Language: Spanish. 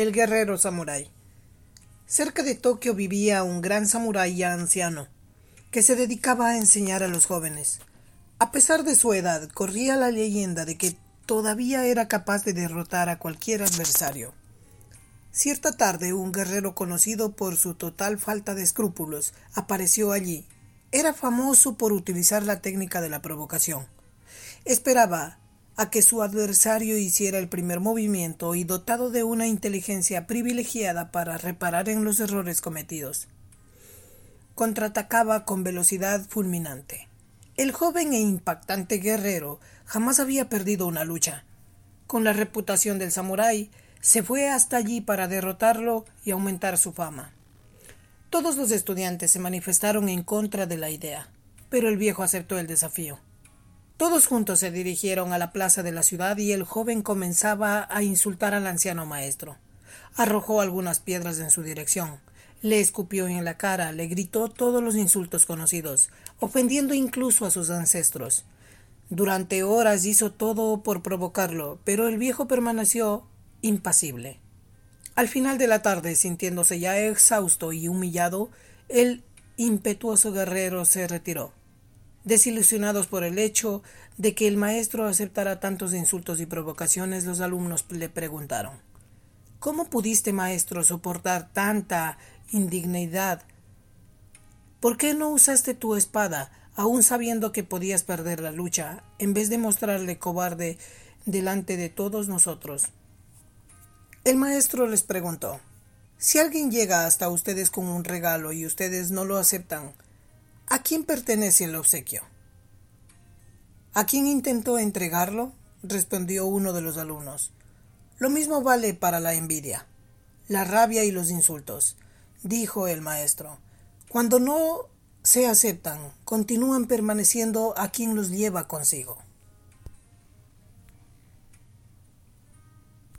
El guerrero samurái. Cerca de Tokio vivía un gran samurái ya anciano, que se dedicaba a enseñar a los jóvenes. A pesar de su edad, corría la leyenda de que todavía era capaz de derrotar a cualquier adversario. Cierta tarde un guerrero conocido por su total falta de escrúpulos apareció allí. Era famoso por utilizar la técnica de la provocación. Esperaba a que su adversario hiciera el primer movimiento y dotado de una inteligencia privilegiada para reparar en los errores cometidos. Contraatacaba con velocidad fulminante. El joven e impactante guerrero jamás había perdido una lucha. Con la reputación del samurái, se fue hasta allí para derrotarlo y aumentar su fama. Todos los estudiantes se manifestaron en contra de la idea, pero el viejo aceptó el desafío. Todos juntos se dirigieron a la plaza de la ciudad y el joven comenzaba a insultar al anciano maestro. Arrojó algunas piedras en su dirección, le escupió en la cara, le gritó todos los insultos conocidos, ofendiendo incluso a sus ancestros. Durante horas hizo todo por provocarlo, pero el viejo permaneció impasible. Al final de la tarde, sintiéndose ya exhausto y humillado, el impetuoso guerrero se retiró. Desilusionados por el hecho de que el maestro aceptara tantos insultos y provocaciones, los alumnos le preguntaron ¿Cómo pudiste, maestro, soportar tanta indignidad? ¿Por qué no usaste tu espada, aun sabiendo que podías perder la lucha, en vez de mostrarle cobarde delante de todos nosotros? El maestro les preguntó Si alguien llega hasta ustedes con un regalo y ustedes no lo aceptan, ¿A quién pertenece el obsequio? ¿A quién intentó entregarlo? respondió uno de los alumnos. Lo mismo vale para la envidia, la rabia y los insultos, dijo el maestro. Cuando no se aceptan, continúan permaneciendo a quien los lleva consigo.